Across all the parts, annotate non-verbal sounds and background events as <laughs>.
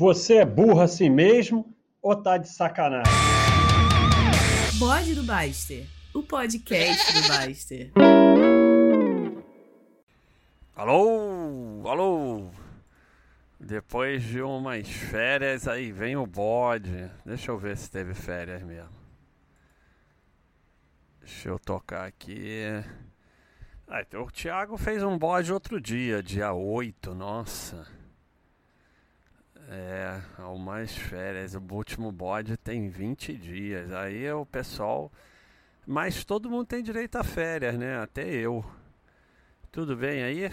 Você é burro assim mesmo ou tá de sacanagem? Bode do Baster, o podcast do Baster. Alô, alô. Depois de umas férias, aí vem o bode. Deixa eu ver se teve férias mesmo. Deixa eu tocar aqui. Ah, então o Thiago fez um bode outro dia, dia 8, nossa. É, mais férias. O último bode tem 20 dias. Aí o pessoal. Mas todo mundo tem direito a férias, né? Até eu. Tudo bem aí?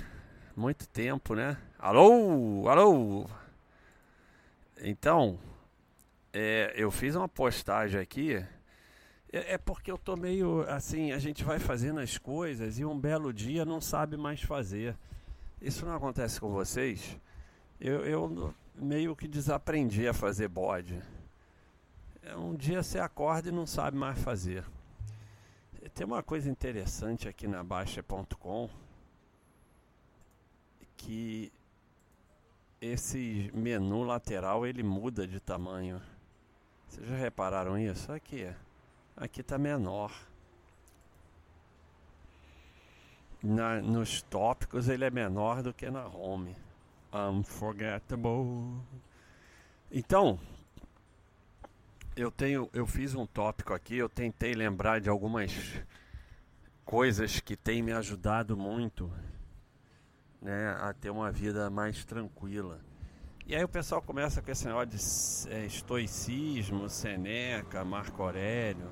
Muito tempo, né? Alô? Alô? Então, é, eu fiz uma postagem aqui. É, é porque eu tô meio assim, a gente vai fazendo as coisas e um belo dia não sabe mais fazer. Isso não acontece com vocês? Eu, eu meio que desaprendi a fazer bode. É, um dia você acorda e não sabe mais fazer. Tem uma coisa interessante aqui na Baixa.com que esse menu lateral ele muda de tamanho. Vocês já repararam isso? Aqui, aqui está menor. Na, nos tópicos ele é menor do que na home. Unforgettable. Então, eu tenho, eu fiz um tópico aqui, eu tentei lembrar de algumas coisas que têm me ajudado muito, né, a ter uma vida mais tranquila. E aí o pessoal começa com esse negócio de é, estoicismo, Seneca, Marco Aurélio.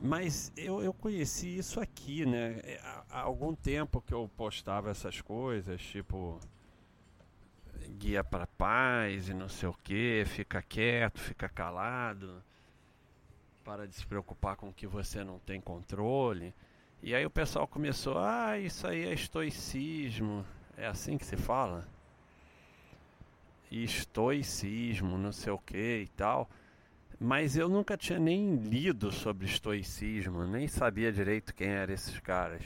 Mas eu, eu conheci isso aqui, né? É, há algum tempo que eu postava essas coisas, tipo guia para paz e não sei o que, fica quieto, fica calado, para de se preocupar com o que você não tem controle. E aí o pessoal começou, ah, isso aí é estoicismo, é assim que se fala? Estoicismo, não sei o que e tal. Mas eu nunca tinha nem lido sobre estoicismo, nem sabia direito quem eram esses caras.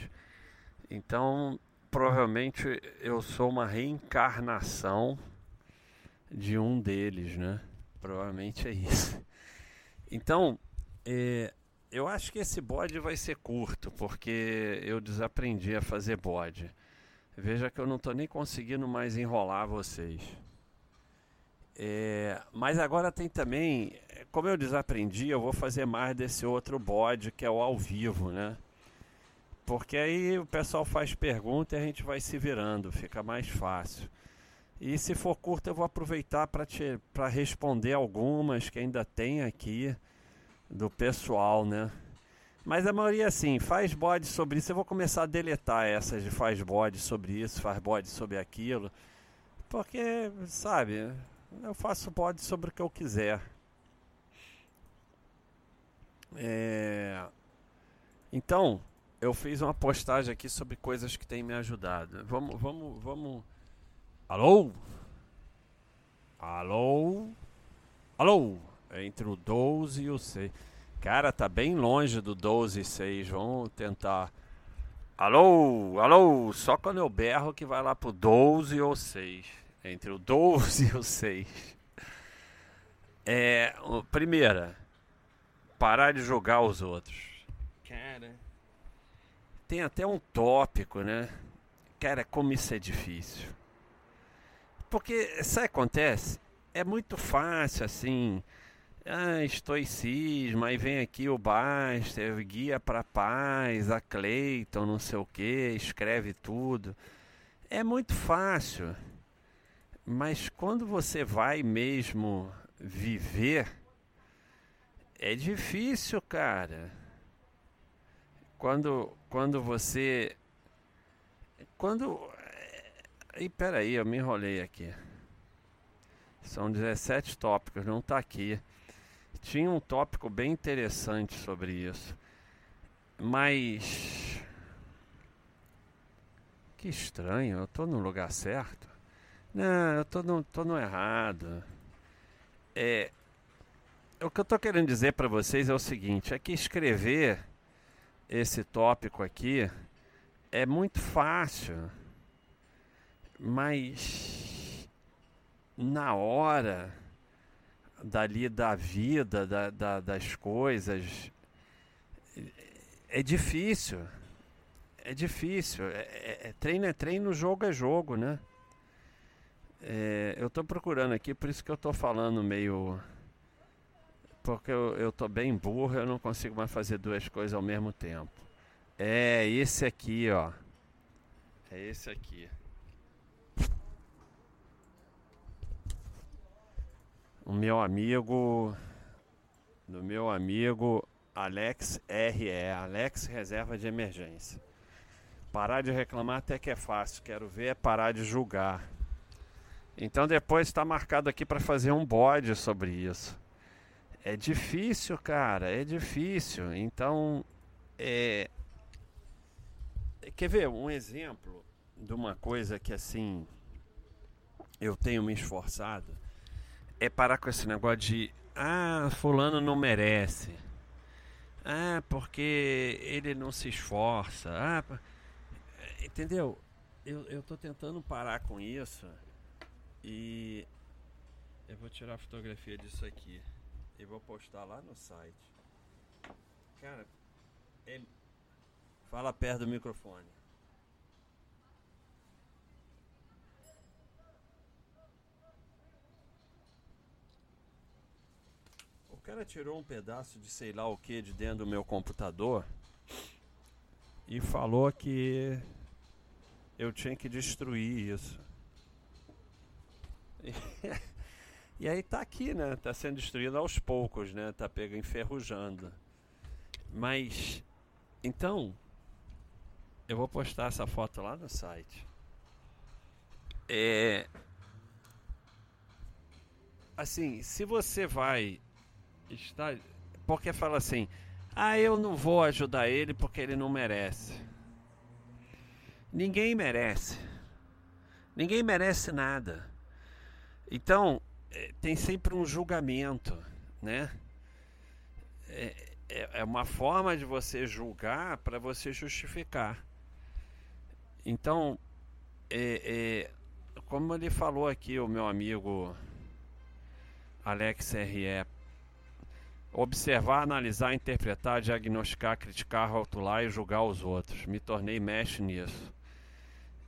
Então provavelmente eu sou uma reencarnação de um deles, né? Provavelmente é isso. Então, é, eu acho que esse bode vai ser curto, porque eu desaprendi a fazer bode. Veja que eu não estou nem conseguindo mais enrolar vocês. É, mas agora tem também, como eu desaprendi, eu vou fazer mais desse outro bode que é o ao vivo, né? Porque aí o pessoal faz pergunta e a gente vai se virando, fica mais fácil. E se for curto, eu vou aproveitar para responder algumas que ainda tem aqui do pessoal, né? Mas a maioria, assim, faz bode sobre isso. Eu vou começar a deletar essas de faz bode sobre isso, faz bode sobre aquilo. Porque, sabe, eu faço bode sobre o que eu quiser. É... Então, eu fiz uma postagem aqui sobre coisas que têm me ajudado. Vamos, vamos, vamos. Alô? Alô? Alô? Entre o 12 e o 6. Cara, tá bem longe do 12 e 6. Vamos tentar. Alô? Alô? Só quando eu berro que vai lá pro 12 ou 6. Entre o 12 e o 6. É. Primeira, parar de julgar os outros. Cara. Tem até um tópico, né? Cara, como isso é difícil. Porque, sabe acontece? É muito fácil assim. Ah, estoicismo, aí vem aqui o Baster, guia para paz, a Cleiton, não sei o que, escreve tudo. É muito fácil. Mas quando você vai mesmo viver, é difícil, cara. Quando, quando você. Quando. E peraí, eu me enrolei aqui. São 17 tópicos, não está aqui. Tinha um tópico bem interessante sobre isso. Mas. Que estranho, eu estou no lugar certo? Não, eu estou no, tô no errado. É, o que eu estou querendo dizer para vocês é o seguinte: é que escrever esse tópico aqui é muito fácil, mas na hora dali da vida, da, da, das coisas, é difícil. É difícil. É, é, é, treino é treino, jogo é jogo, né? É, eu estou procurando aqui, por isso que eu estou falando meio. Porque eu, tô bem burro, eu não consigo mais fazer duas coisas ao mesmo tempo. É esse aqui, ó. É esse aqui. O meu amigo. Do meu amigo Alex RE. Alex Reserva de Emergência. Parar de reclamar até que é fácil. Quero ver é parar de julgar. Então depois está marcado aqui para fazer um bode sobre isso. É difícil, cara, é difícil. Então, é... quer ver um exemplo de uma coisa que assim eu tenho me esforçado é parar com esse negócio de ah, fulano não merece. Ah, porque ele não se esforça. Ah, entendeu? Eu, eu tô tentando parar com isso e eu vou tirar a fotografia disso aqui e vou postar lá no site. Cara, é... fala perto do microfone. O cara tirou um pedaço de sei lá o que de dentro do meu computador e falou que eu tinha que destruir isso. <laughs> E aí tá aqui, né? Tá sendo destruído aos poucos, né? Tá pega enferrujando. Mas então eu vou postar essa foto lá no site. É assim, se você vai estar porque fala assim: "Ah, eu não vou ajudar ele porque ele não merece". Ninguém merece. Ninguém merece nada. Então, tem sempre um julgamento, né? É, é, é uma forma de você julgar para você justificar. Então, é, é, como ele falou aqui, o meu amigo Alex R.E., observar, analisar, interpretar, diagnosticar, criticar, rotular e julgar os outros. Me tornei mestre nisso.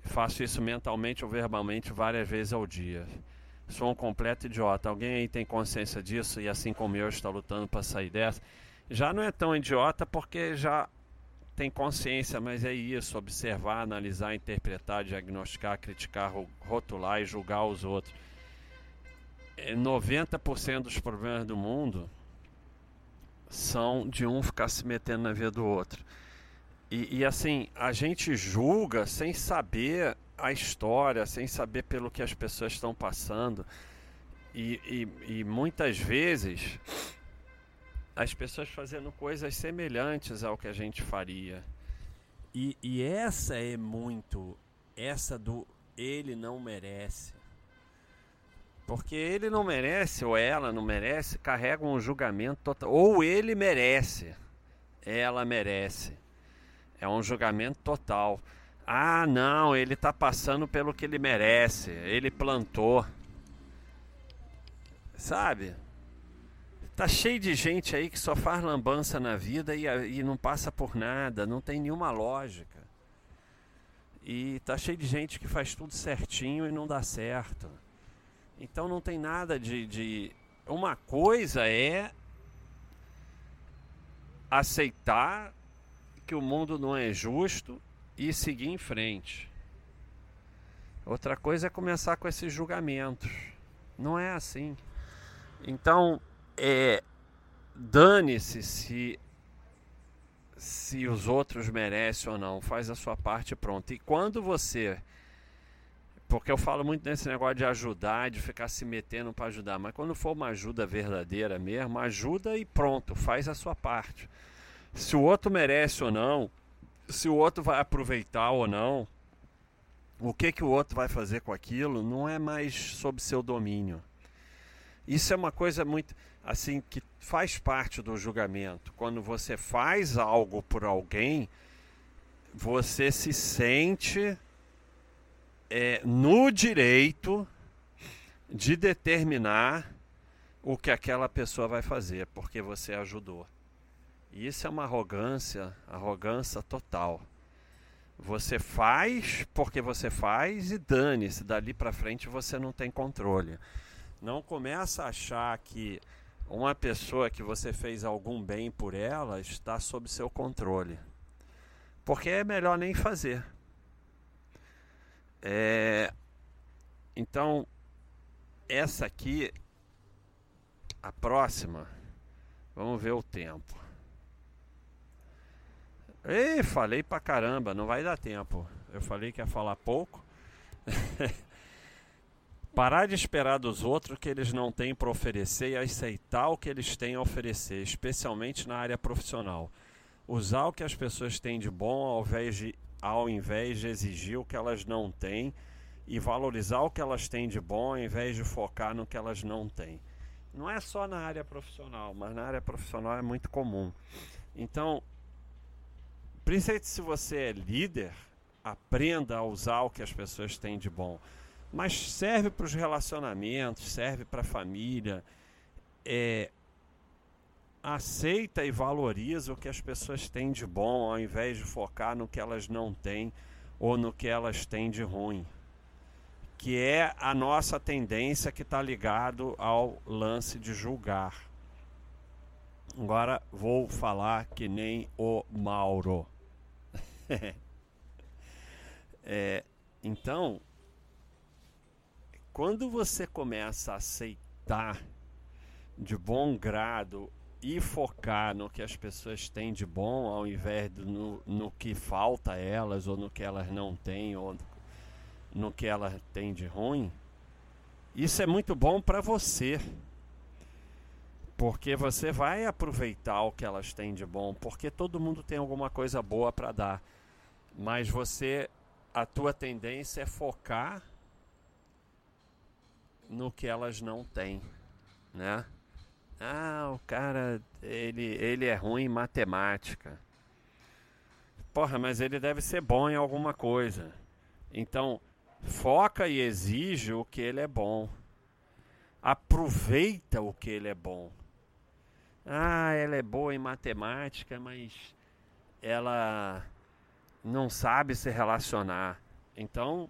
Faço isso mentalmente ou verbalmente várias vezes ao dia. Sou um completo idiota. Alguém aí tem consciência disso e assim como eu está lutando para sair dessa? Já não é tão idiota porque já tem consciência, mas é isso: observar, analisar, interpretar, diagnosticar, criticar, rotular e julgar os outros. 90% é, dos problemas do mundo são de um ficar se metendo na vida do outro. E, e assim, a gente julga sem saber a história, sem saber pelo que as pessoas estão passando. E, e, e muitas vezes as pessoas fazendo coisas semelhantes ao que a gente faria. E, e essa é muito, essa do ele não merece. Porque ele não merece, ou ela não merece, carrega um julgamento total. Ou ele merece, ela merece. É um julgamento total. Ah, não, ele está passando pelo que ele merece. Ele plantou. Sabe? Tá cheio de gente aí que só faz lambança na vida e, e não passa por nada, não tem nenhuma lógica. E tá cheio de gente que faz tudo certinho e não dá certo. Então não tem nada de, de. Uma coisa é aceitar que o mundo não é justo e seguir em frente. Outra coisa é começar com esses julgamentos. Não é assim. Então, é, dane-se se se os outros merecem ou não. Faz a sua parte pronto. E quando você porque eu falo muito nesse negócio de ajudar, de ficar se metendo para ajudar, mas quando for uma ajuda verdadeira mesmo, ajuda e pronto, faz a sua parte. Se o outro merece ou não, se o outro vai aproveitar ou não, o que que o outro vai fazer com aquilo, não é mais sob seu domínio. Isso é uma coisa muito assim que faz parte do julgamento. Quando você faz algo por alguém, você se sente é, no direito de determinar o que aquela pessoa vai fazer, porque você ajudou. E isso é uma arrogância, arrogância total. Você faz porque você faz e dane-se, dali para frente você não tem controle. Não começa a achar que uma pessoa que você fez algum bem por ela está sob seu controle. Porque é melhor nem fazer. É... Então, essa aqui, a próxima, vamos ver o tempo. Ei, falei pra caramba, não vai dar tempo. Eu falei que ia falar pouco. <laughs> Parar de esperar dos outros que eles não têm para oferecer e aceitar o que eles têm a oferecer, especialmente na área profissional. Usar o que as pessoas têm de bom ao invés de, ao invés de exigir o que elas não têm e valorizar o que elas têm de bom ao invés de focar no que elas não têm. Não é só na área profissional, mas na área profissional é muito comum. Então, principalmente se você é líder, aprenda a usar o que as pessoas têm de bom mas serve para os relacionamentos, serve para a família. É, aceita e valoriza o que as pessoas têm de bom, ao invés de focar no que elas não têm ou no que elas têm de ruim. Que é a nossa tendência que está ligado ao lance de julgar. Agora vou falar que nem o Mauro. <laughs> é, então, quando você começa a aceitar de bom grado e focar no que as pessoas têm de bom ao invés do no, no que falta a elas ou no que elas não têm ou no que elas têm de ruim, isso é muito bom para você. Porque você vai aproveitar o que elas têm de bom, porque todo mundo tem alguma coisa boa para dar. Mas você a tua tendência é focar no que elas não têm, né? Ah, o cara, ele, ele é ruim em matemática. Porra, mas ele deve ser bom em alguma coisa. Então, foca e exige o que ele é bom. Aproveita o que ele é bom. Ah, ela é boa em matemática, mas ela não sabe se relacionar. Então,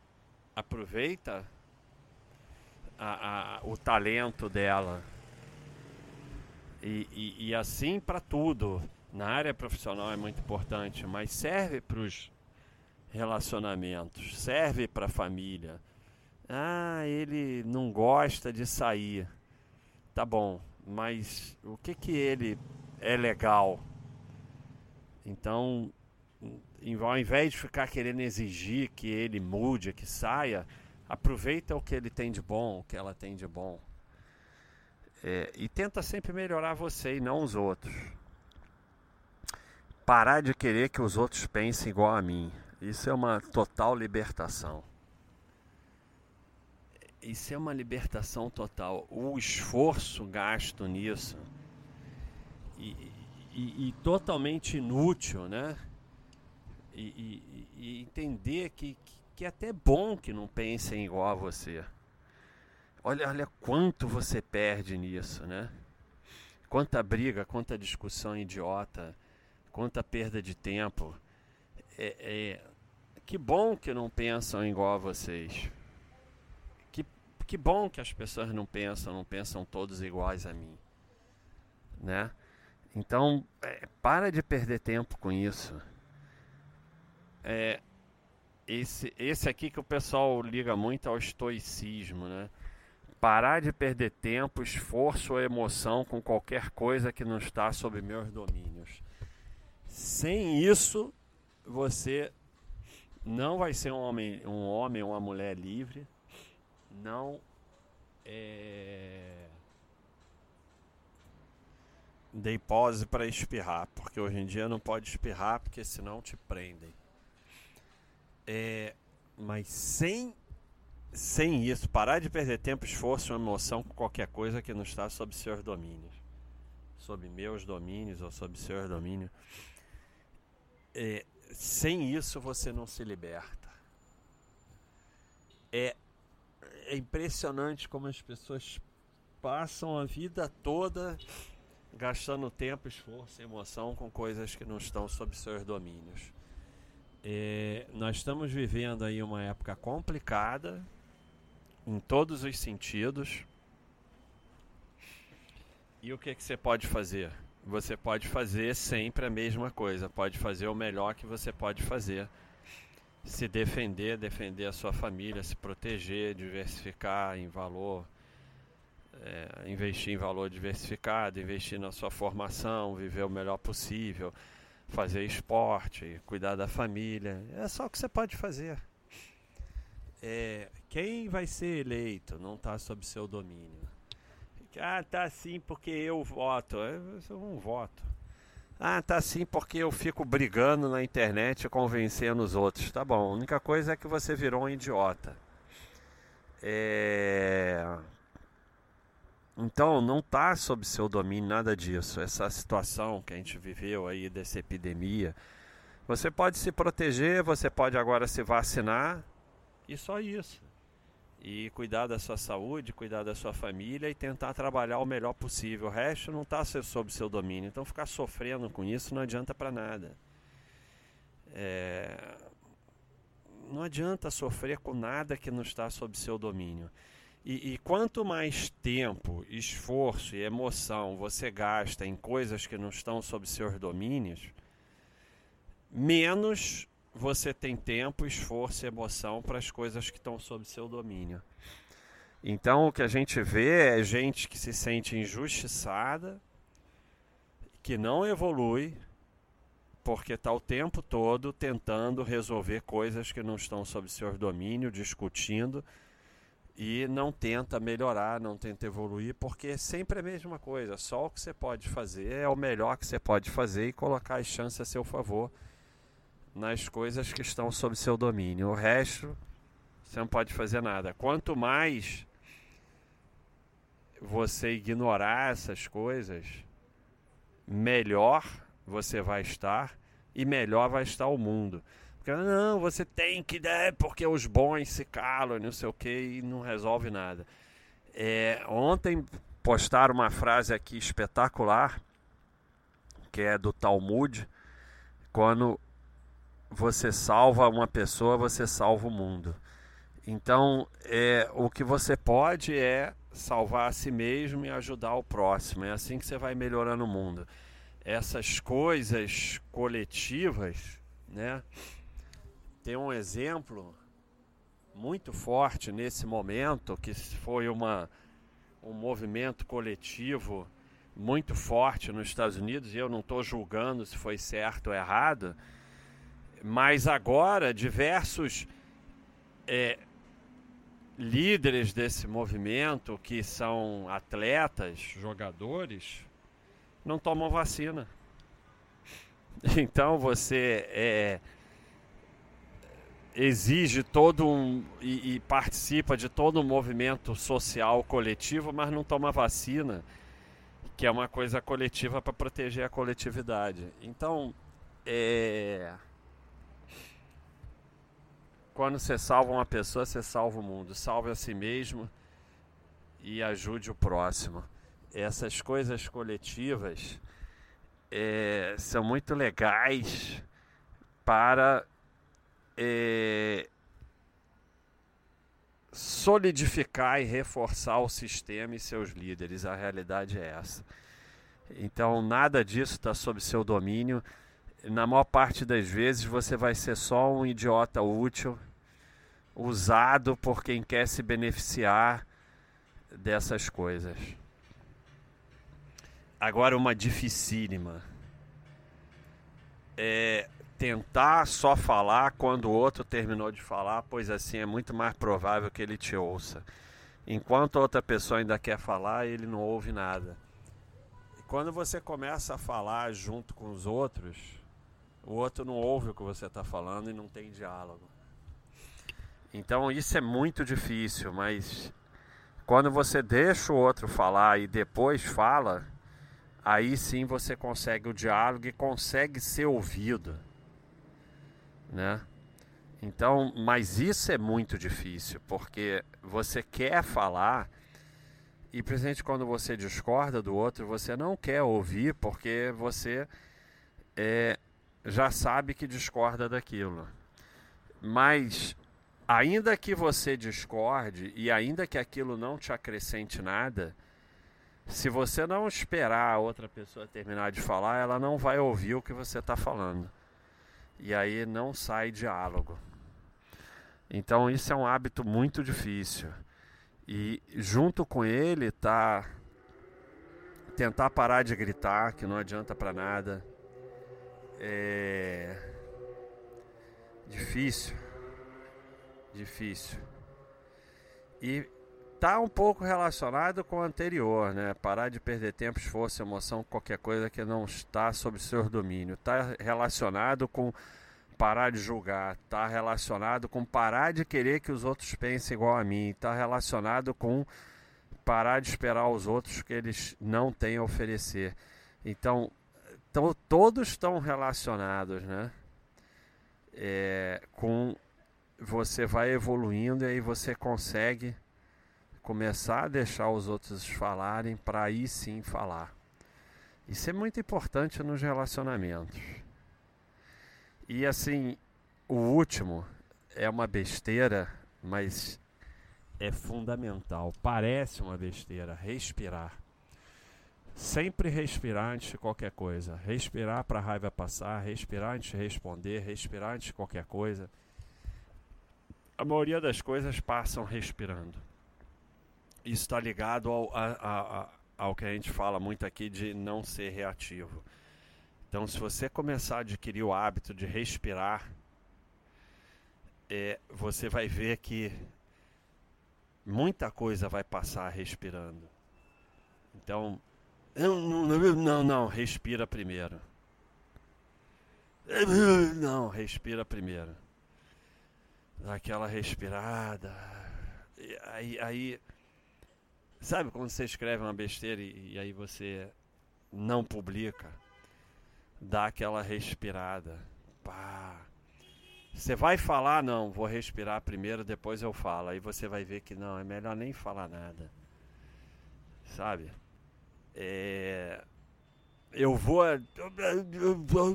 aproveita a, a, o talento dela. E, e, e assim para tudo. Na área profissional é muito importante, mas serve para os relacionamentos, serve para a família. Ah, ele não gosta de sair. Tá bom, mas o que que ele é legal? Então, ao invés de ficar querendo exigir que ele mude, que saia, Aproveita o que ele tem de bom, o que ela tem de bom. É, e tenta sempre melhorar você e não os outros. Parar de querer que os outros pensem igual a mim. Isso é uma total libertação. Isso é uma libertação total. O esforço gasto nisso e, e, e totalmente inútil, né? E, e entender que, que que é até bom que não pensem igual a você. Olha, olha quanto você perde nisso, né? Quanta briga, quanta discussão idiota, quanta perda de tempo. É, é, que bom que não pensam igual a vocês. Que, que bom que as pessoas não pensam, não pensam todos iguais a mim, né? Então, é, para de perder tempo com isso. É, esse, esse aqui que o pessoal liga muito ao estoicismo, né? Parar de perder tempo, esforço ou emoção com qualquer coisa que não está sob meus domínios. Sem isso, você não vai ser um homem, um homem uma mulher livre. Não é... dei pause para espirrar, porque hoje em dia não pode espirrar, porque senão te prendem. É, mas sem sem isso, parar de perder tempo, esforço, emoção com qualquer coisa que não está sob seus domínios, sob meus domínios ou sob seus domínios. É, sem isso você não se liberta. É é impressionante como as pessoas passam a vida toda gastando tempo, esforço emoção com coisas que não estão sob seus domínios. É, nós estamos vivendo aí uma época complicada em todos os sentidos. E o que, que você pode fazer? Você pode fazer sempre a mesma coisa, pode fazer o melhor que você pode fazer. Se defender, defender a sua família, se proteger, diversificar em valor, é, investir em valor diversificado, investir na sua formação, viver o melhor possível, fazer esporte, cuidar da família. É só o que você pode fazer. É, quem vai ser eleito não está sob seu domínio. Ah, tá assim porque eu voto. Eu não voto. Ah, tá assim porque eu fico brigando na internet convencendo os outros. Tá bom, a única coisa é que você virou um idiota. É... Então, não está sob seu domínio nada disso. Essa situação que a gente viveu aí dessa epidemia. Você pode se proteger, você pode agora se vacinar e só isso e cuidar da sua saúde, cuidar da sua família e tentar trabalhar o melhor possível. O resto não está sob seu domínio. Então ficar sofrendo com isso não adianta para nada. É... Não adianta sofrer com nada que não está sob seu domínio. E, e, quanto mais tempo, esforço e emoção você gasta em coisas que não estão sob seus domínios, menos você tem tempo, esforço e emoção para as coisas que estão sob seu domínio. Então o que a gente vê é gente que se sente injustiçada, que não evolui, porque está o tempo todo tentando resolver coisas que não estão sob seu domínio, discutindo e não tenta melhorar, não tenta evoluir, porque é sempre a mesma coisa. Só o que você pode fazer é o melhor que você pode fazer e colocar as chances a seu favor nas coisas que estão sob seu domínio. O resto você não pode fazer nada. Quanto mais você ignorar essas coisas, melhor você vai estar e melhor vai estar o mundo. Não, você tem que dar porque os bons se calam, não sei o que, e não resolve nada. É, ontem postaram uma frase aqui espetacular, que é do Talmud, quando você salva uma pessoa, você salva o mundo. Então, é, o que você pode é salvar a si mesmo e ajudar o próximo. É assim que você vai melhorando o mundo. Essas coisas coletivas, né? Tem um exemplo muito forte nesse momento que foi uma, um movimento coletivo muito forte nos Estados Unidos e eu não estou julgando se foi certo ou errado mas agora, diversos é, líderes desse movimento, que são atletas, jogadores, não tomam vacina. <laughs> Então você é, exige todo um. E, e, participa de todo um movimento social coletivo, mas não toma vacina, que é uma coisa coletiva para proteger a coletividade. Então, é quando você salva uma pessoa, você salva o mundo. Salve a si mesmo e ajude o próximo. Essas coisas coletivas é, são muito legais para é, solidificar e reforçar o sistema e seus líderes. A realidade é essa. Então, nada disso está sob seu domínio. Na maior parte das vezes, você vai ser só um idiota útil usado por quem quer se beneficiar dessas coisas. Agora, uma dificílima. É tentar só falar quando o outro terminou de falar, pois assim é muito mais provável que ele te ouça. Enquanto a outra pessoa ainda quer falar, ele não ouve nada. E quando você começa a falar junto com os outros, o outro não ouve o que você está falando e não tem diálogo. Então isso é muito difícil, mas quando você deixa o outro falar e depois fala, aí sim você consegue o diálogo e consegue ser ouvido, né? Então, mas isso é muito difícil, porque você quer falar e principalmente quando você discorda do outro, você não quer ouvir porque você é, já sabe que discorda daquilo. Mas ainda que você discorde e ainda que aquilo não te acrescente nada, se você não esperar a outra pessoa terminar de falar, ela não vai ouvir o que você está falando. E aí não sai diálogo. Então isso é um hábito muito difícil. E junto com ele tá tentar parar de gritar, que não adianta para nada. É difícil. Difícil. E tá um pouco relacionado com o anterior, né? Parar de perder tempo, esforço, emoção, qualquer coisa que não está sob seu domínio. Tá relacionado com parar de julgar, está relacionado com parar de querer que os outros pensem igual a mim, está relacionado com parar de esperar os outros que eles não têm a oferecer. Então, to, todos estão relacionados, né? É, com você vai evoluindo e aí você consegue começar a deixar os outros falarem para aí sim falar. Isso é muito importante nos relacionamentos. E assim, o último é uma besteira, mas é fundamental. Parece uma besteira. Respirar. Sempre respirar antes de qualquer coisa. Respirar para a raiva passar, respirar antes de responder, respirar antes de qualquer coisa. A maioria das coisas passam respirando. Isso está ligado ao, a, a, ao que a gente fala muito aqui de não ser reativo. Então, se você começar a adquirir o hábito de respirar, é, você vai ver que muita coisa vai passar respirando. Então, não, não, respira primeiro. Não, respira primeiro. Dá aquela respirada. Aí, aí, sabe quando você escreve uma besteira e, e aí você não publica? dá aquela respirada. Pá. Você vai falar, não, vou respirar primeiro, depois eu falo. Aí você vai ver que não, é melhor nem falar nada. Sabe? É... Eu vou.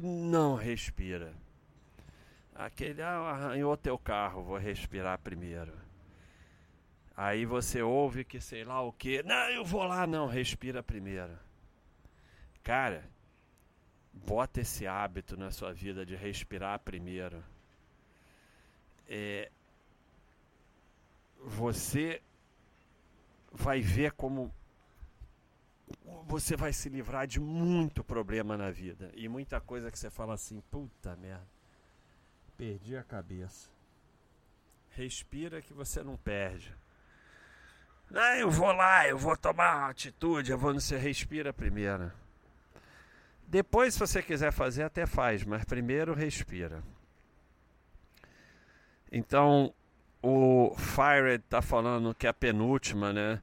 Não, respira. Aquele ah, arranhou teu carro, vou respirar primeiro. Aí você ouve que sei lá o que. Não, eu vou lá, não, respira primeiro. Cara, bota esse hábito na sua vida de respirar primeiro. É, você vai ver como você vai se livrar de muito problema na vida e muita coisa que você fala assim, puta merda, perdi a cabeça. Respira que você não perde. Ah, eu vou lá, eu vou tomar atitude, eu vou não se respira primeiro. Depois, se você quiser fazer, até faz, mas primeiro respira. Então, o Fire está falando que a penúltima, né?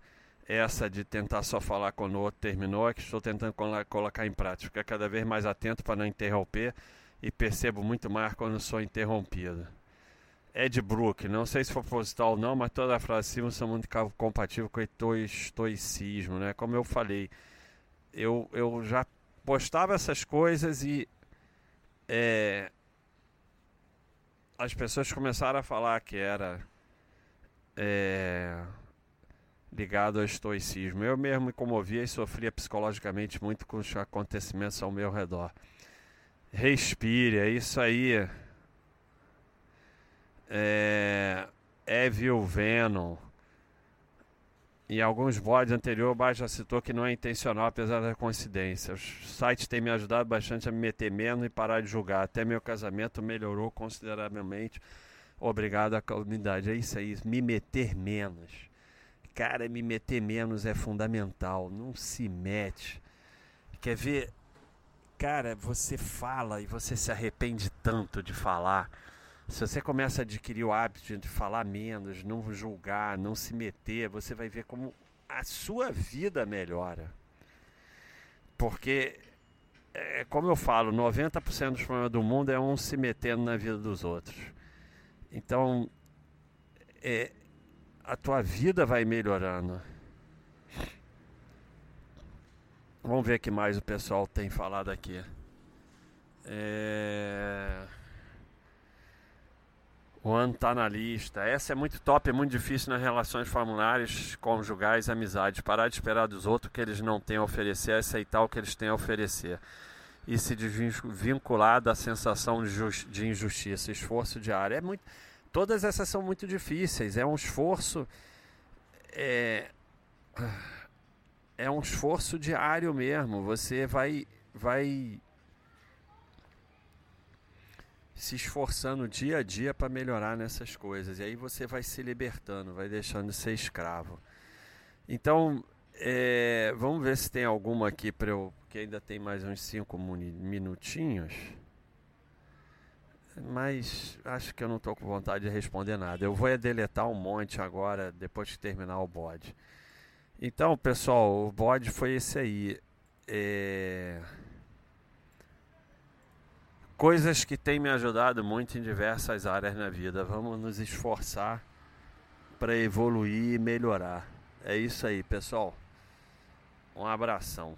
Essa de tentar só falar quando o outro terminou, é que estou tentando colocar em prática. Ficar cada vez mais atento para não interromper e percebo muito mais quando sou interrompido. Ed Brook, não sei se foi proposital ou não, mas toda a frase cima são muito compatíveis com o estoicismo, né? Como eu falei, eu, eu já postava essas coisas e é, as pessoas começaram a falar que era é, ligado ao estoicismo. Eu mesmo me comovia e sofria psicologicamente muito com os acontecimentos ao meu redor. Respire, é isso aí. É, Evil Venom em alguns boards anteriores, o já citou que não é intencional, apesar da coincidência. Os sites têm me ajudado bastante a me meter menos e parar de julgar. Até meu casamento melhorou consideravelmente. Obrigado à comunidade. É isso aí, me meter menos. Cara, me meter menos é fundamental. Não se mete. Quer ver? Cara, você fala e você se arrepende tanto de falar. Se você começa a adquirir o hábito de falar menos, não julgar, não se meter, você vai ver como a sua vida melhora. Porque, é, como eu falo, 90% dos problemas do mundo é um se metendo na vida dos outros. Então, é, a tua vida vai melhorando. Vamos ver o que mais o pessoal tem falado aqui. É... O ano na lista. Essa é muito top, é muito difícil nas relações familiares, conjugais, amizades. Parar de esperar dos outros que eles não têm a oferecer, aceitar o que eles têm a oferecer. E se desvincular da sensação de injustiça, esforço diário. É muito... Todas essas são muito difíceis. É um esforço. É é um esforço diário mesmo. Você vai vai se esforçando dia a dia para melhorar nessas coisas. E aí você vai se libertando, vai deixando de ser escravo. Então, é, vamos ver se tem alguma aqui para eu. que ainda tem mais uns cinco minutinhos. Mas acho que eu não estou com vontade de responder nada. Eu vou é deletar um monte agora, depois que terminar o bode. Então, pessoal, o bode foi esse aí. É... Coisas que têm me ajudado muito em diversas áreas na vida. Vamos nos esforçar para evoluir e melhorar. É isso aí, pessoal. Um abração.